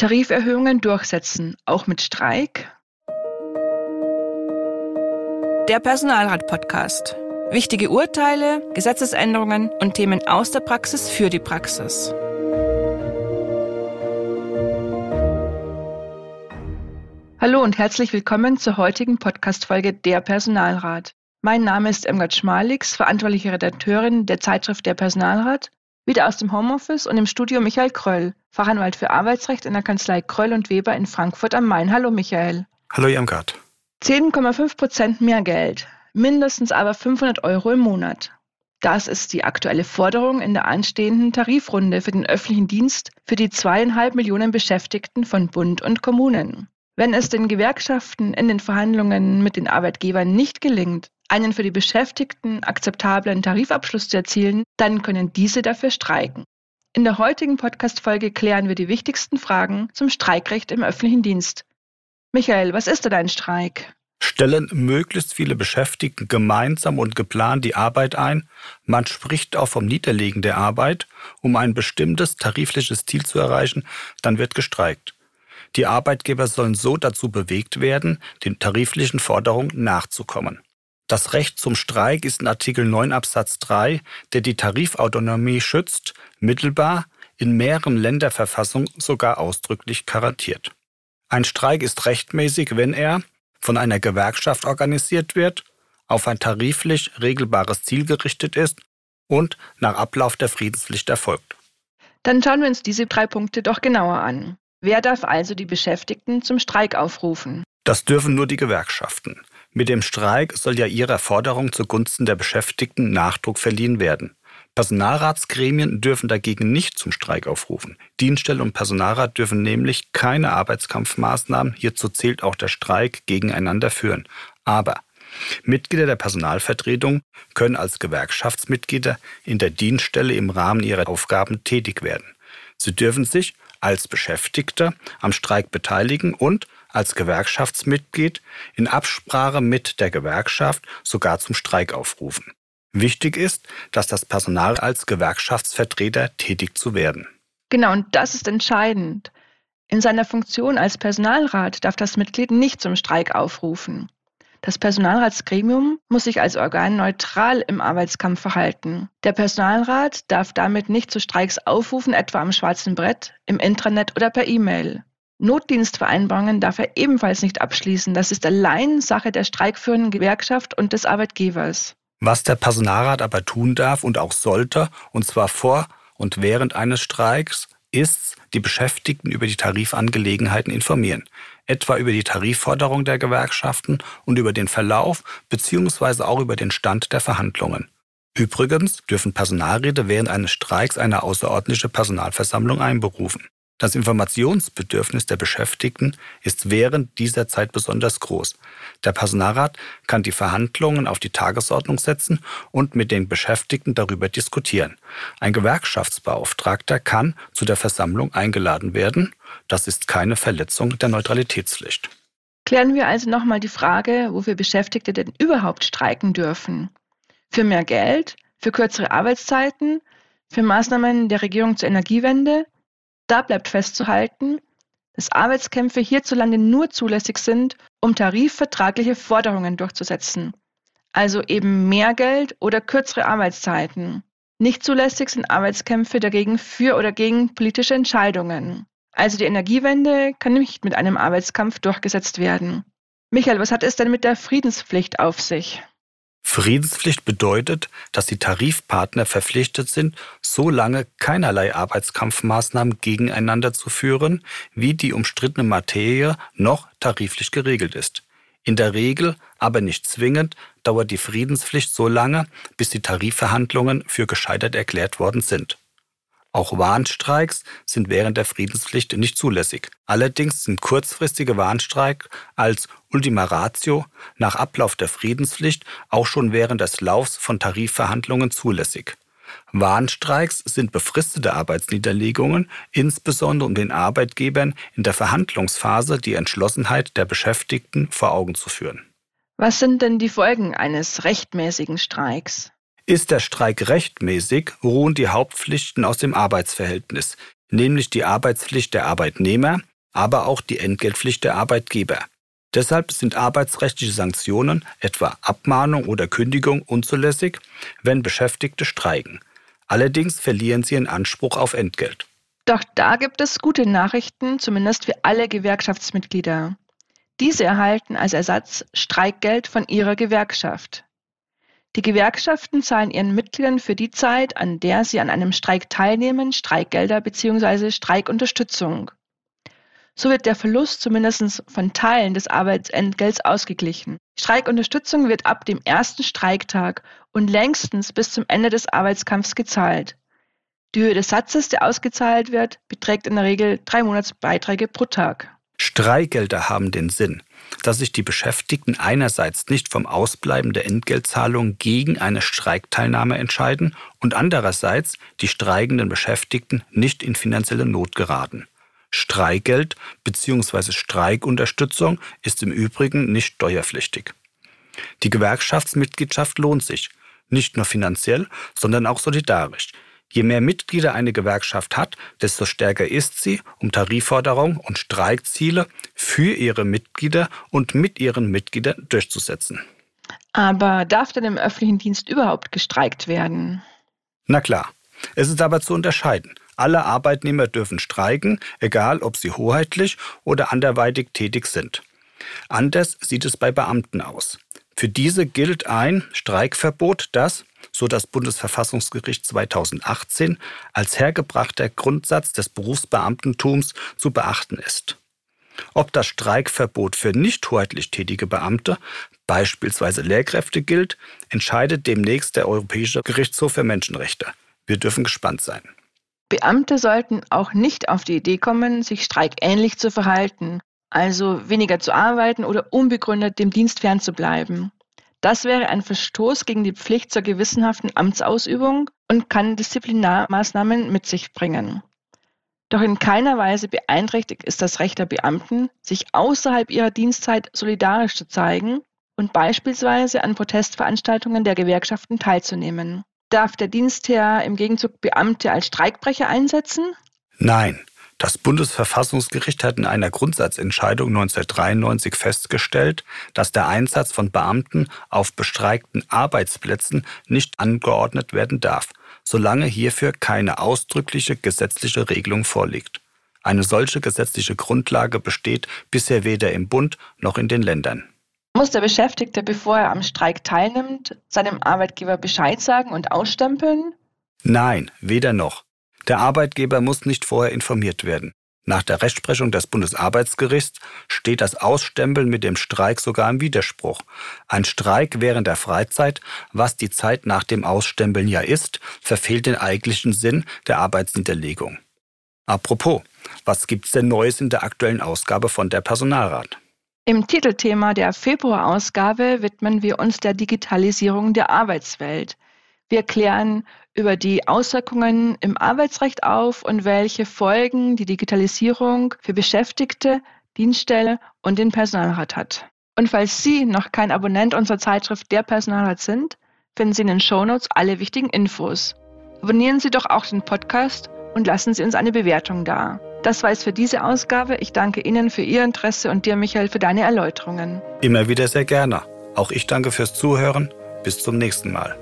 Tariferhöhungen durchsetzen, auch mit Streik? Der Personalrat-Podcast. Wichtige Urteile, Gesetzesänderungen und Themen aus der Praxis für die Praxis. Hallo und herzlich willkommen zur heutigen Podcast-Folge Der Personalrat. Mein Name ist Irmgard Schmalix, verantwortliche Redakteurin der Zeitschrift Der Personalrat, wieder aus dem Homeoffice und im Studio Michael Kröll, Fachanwalt für Arbeitsrecht in der Kanzlei Kröll und Weber in Frankfurt am Main. Hallo Michael. Hallo Irmgard. 10,5 Prozent mehr Geld, mindestens aber 500 Euro im Monat. Das ist die aktuelle Forderung in der anstehenden Tarifrunde für den öffentlichen Dienst für die zweieinhalb Millionen Beschäftigten von Bund und Kommunen. Wenn es den Gewerkschaften in den Verhandlungen mit den Arbeitgebern nicht gelingt, einen für die Beschäftigten akzeptablen Tarifabschluss zu erzielen, dann können diese dafür streiken. In der heutigen Podcast-Folge klären wir die wichtigsten Fragen zum Streikrecht im öffentlichen Dienst. Michael, was ist denn ein Streik? Stellen möglichst viele Beschäftigten gemeinsam und geplant die Arbeit ein. Man spricht auch vom Niederlegen der Arbeit, um ein bestimmtes tarifliches Ziel zu erreichen, dann wird gestreikt. Die Arbeitgeber sollen so dazu bewegt werden, den tariflichen Forderungen nachzukommen. Das Recht zum Streik ist in Artikel 9 Absatz 3, der die Tarifautonomie schützt, mittelbar, in mehreren Länderverfassungen sogar ausdrücklich garantiert. Ein Streik ist rechtmäßig, wenn er von einer Gewerkschaft organisiert wird, auf ein tariflich regelbares Ziel gerichtet ist und nach Ablauf der Friedenspflicht erfolgt. Dann schauen wir uns diese drei Punkte doch genauer an. Wer darf also die Beschäftigten zum Streik aufrufen? Das dürfen nur die Gewerkschaften. Mit dem Streik soll ja ihrer Forderung zugunsten der Beschäftigten Nachdruck verliehen werden. Personalratsgremien dürfen dagegen nicht zum Streik aufrufen. Dienststelle und Personalrat dürfen nämlich keine Arbeitskampfmaßnahmen, hierzu zählt auch der Streik, gegeneinander führen. Aber Mitglieder der Personalvertretung können als Gewerkschaftsmitglieder in der Dienststelle im Rahmen ihrer Aufgaben tätig werden. Sie dürfen sich als Beschäftigter am Streik beteiligen und als Gewerkschaftsmitglied in Absprache mit der Gewerkschaft sogar zum Streik aufrufen. Wichtig ist, dass das Personal als Gewerkschaftsvertreter tätig zu werden. Genau, und das ist entscheidend. In seiner Funktion als Personalrat darf das Mitglied nicht zum Streik aufrufen. Das Personalratsgremium muss sich als Organ neutral im Arbeitskampf verhalten. Der Personalrat darf damit nicht zu Streiks aufrufen, etwa am schwarzen Brett, im Intranet oder per E-Mail. Notdienstvereinbarungen darf er ebenfalls nicht abschließen. Das ist allein Sache der streikführenden Gewerkschaft und des Arbeitgebers. Was der Personalrat aber tun darf und auch sollte, und zwar vor und während eines Streiks, ist, die Beschäftigten über die Tarifangelegenheiten informieren, etwa über die Tarifforderung der Gewerkschaften und über den Verlauf bzw. auch über den Stand der Verhandlungen. Übrigens dürfen Personalräte während eines Streiks eine außerordentliche Personalversammlung einberufen. Das Informationsbedürfnis der Beschäftigten ist während dieser Zeit besonders groß. Der Personalrat kann die Verhandlungen auf die Tagesordnung setzen und mit den Beschäftigten darüber diskutieren. Ein Gewerkschaftsbeauftragter kann zu der Versammlung eingeladen werden. Das ist keine Verletzung der Neutralitätspflicht. Klären wir also nochmal die Frage, wofür Beschäftigte denn überhaupt streiken dürfen. Für mehr Geld, für kürzere Arbeitszeiten, für Maßnahmen der Regierung zur Energiewende, da bleibt festzuhalten, dass Arbeitskämpfe hierzulande nur zulässig sind, um tarifvertragliche Forderungen durchzusetzen, also eben mehr Geld oder kürzere Arbeitszeiten. Nicht zulässig sind Arbeitskämpfe dagegen für oder gegen politische Entscheidungen. Also die Energiewende kann nicht mit einem Arbeitskampf durchgesetzt werden. Michael, was hat es denn mit der Friedenspflicht auf sich? Friedenspflicht bedeutet, dass die Tarifpartner verpflichtet sind, so lange keinerlei Arbeitskampfmaßnahmen gegeneinander zu führen, wie die umstrittene Materie noch tariflich geregelt ist. In der Regel, aber nicht zwingend, dauert die Friedenspflicht so lange, bis die Tarifverhandlungen für gescheitert erklärt worden sind. Auch Warnstreiks sind während der Friedenspflicht nicht zulässig. Allerdings sind kurzfristige Warnstreik als Ultima Ratio nach Ablauf der Friedenspflicht auch schon während des Laufs von Tarifverhandlungen zulässig. Warnstreiks sind befristete Arbeitsniederlegungen, insbesondere um den Arbeitgebern in der Verhandlungsphase die Entschlossenheit der Beschäftigten vor Augen zu führen. Was sind denn die Folgen eines rechtmäßigen Streiks? Ist der Streik rechtmäßig, ruhen die Hauptpflichten aus dem Arbeitsverhältnis, nämlich die Arbeitspflicht der Arbeitnehmer, aber auch die Entgeltpflicht der Arbeitgeber. Deshalb sind arbeitsrechtliche Sanktionen, etwa Abmahnung oder Kündigung, unzulässig, wenn Beschäftigte streiken. Allerdings verlieren sie ihren Anspruch auf Entgelt. Doch da gibt es gute Nachrichten, zumindest für alle Gewerkschaftsmitglieder. Diese erhalten als Ersatz Streikgeld von ihrer Gewerkschaft. Die Gewerkschaften zahlen ihren Mitgliedern für die Zeit, an der sie an einem Streik teilnehmen, Streikgelder bzw. Streikunterstützung. So wird der Verlust zumindest von Teilen des Arbeitsentgelts ausgeglichen. Streikunterstützung wird ab dem ersten Streiktag und längstens bis zum Ende des Arbeitskampfs gezahlt. Die Höhe des Satzes, der ausgezahlt wird, beträgt in der Regel drei Monatsbeiträge pro Tag. Streichgelder haben den Sinn, dass sich die Beschäftigten einerseits nicht vom Ausbleiben der Entgeltzahlung gegen eine Streikteilnahme entscheiden und andererseits die streikenden Beschäftigten nicht in finanzielle Not geraten. Streikgeld bzw. Streikunterstützung ist im Übrigen nicht steuerpflichtig. Die Gewerkschaftsmitgliedschaft lohnt sich, nicht nur finanziell, sondern auch solidarisch. Je mehr Mitglieder eine Gewerkschaft hat, desto stärker ist sie, um Tarifforderungen und Streikziele für ihre Mitglieder und mit ihren Mitgliedern durchzusetzen. Aber darf denn im öffentlichen Dienst überhaupt gestreikt werden? Na klar. Es ist aber zu unterscheiden. Alle Arbeitnehmer dürfen streiken, egal ob sie hoheitlich oder anderweitig tätig sind. Anders sieht es bei Beamten aus. Für diese gilt ein Streikverbot, das, so das Bundesverfassungsgericht 2018, als hergebrachter Grundsatz des Berufsbeamtentums zu beachten ist. Ob das Streikverbot für nicht hoheitlich tätige Beamte, beispielsweise Lehrkräfte, gilt, entscheidet demnächst der Europäische Gerichtshof für Menschenrechte. Wir dürfen gespannt sein. Beamte sollten auch nicht auf die Idee kommen, sich streikähnlich zu verhalten, also weniger zu arbeiten oder unbegründet dem Dienst fernzubleiben. Das wäre ein Verstoß gegen die Pflicht zur gewissenhaften Amtsausübung und kann Disziplinarmaßnahmen mit sich bringen. Doch in keiner Weise beeinträchtigt ist das Recht der Beamten, sich außerhalb ihrer Dienstzeit solidarisch zu zeigen und beispielsweise an Protestveranstaltungen der Gewerkschaften teilzunehmen. Darf der Dienstherr im Gegenzug Beamte als Streikbrecher einsetzen? Nein. Das Bundesverfassungsgericht hat in einer Grundsatzentscheidung 1993 festgestellt, dass der Einsatz von Beamten auf bestreikten Arbeitsplätzen nicht angeordnet werden darf, solange hierfür keine ausdrückliche gesetzliche Regelung vorliegt. Eine solche gesetzliche Grundlage besteht bisher weder im Bund noch in den Ländern. Muss der Beschäftigte, bevor er am Streik teilnimmt, seinem Arbeitgeber Bescheid sagen und ausstempeln? Nein, weder noch. Der Arbeitgeber muss nicht vorher informiert werden. Nach der Rechtsprechung des Bundesarbeitsgerichts steht das Ausstempeln mit dem Streik sogar im Widerspruch. Ein Streik während der Freizeit, was die Zeit nach dem Ausstempeln ja ist, verfehlt den eigentlichen Sinn der Arbeitsniederlegung. Apropos, was gibt's denn Neues in der aktuellen Ausgabe von der Personalrat? Im Titelthema der Februarausgabe widmen wir uns der Digitalisierung der Arbeitswelt. Wir klären über die Auswirkungen im Arbeitsrecht auf und welche Folgen die Digitalisierung für Beschäftigte, Dienststelle und den Personalrat hat. Und falls Sie noch kein Abonnent unserer Zeitschrift Der Personalrat sind, finden Sie in den Shownotes alle wichtigen Infos. Abonnieren Sie doch auch den Podcast und lassen Sie uns eine Bewertung da. Das war es für diese Ausgabe. Ich danke Ihnen für Ihr Interesse und dir, Michael, für deine Erläuterungen. Immer wieder sehr gerne. Auch ich danke fürs Zuhören. Bis zum nächsten Mal.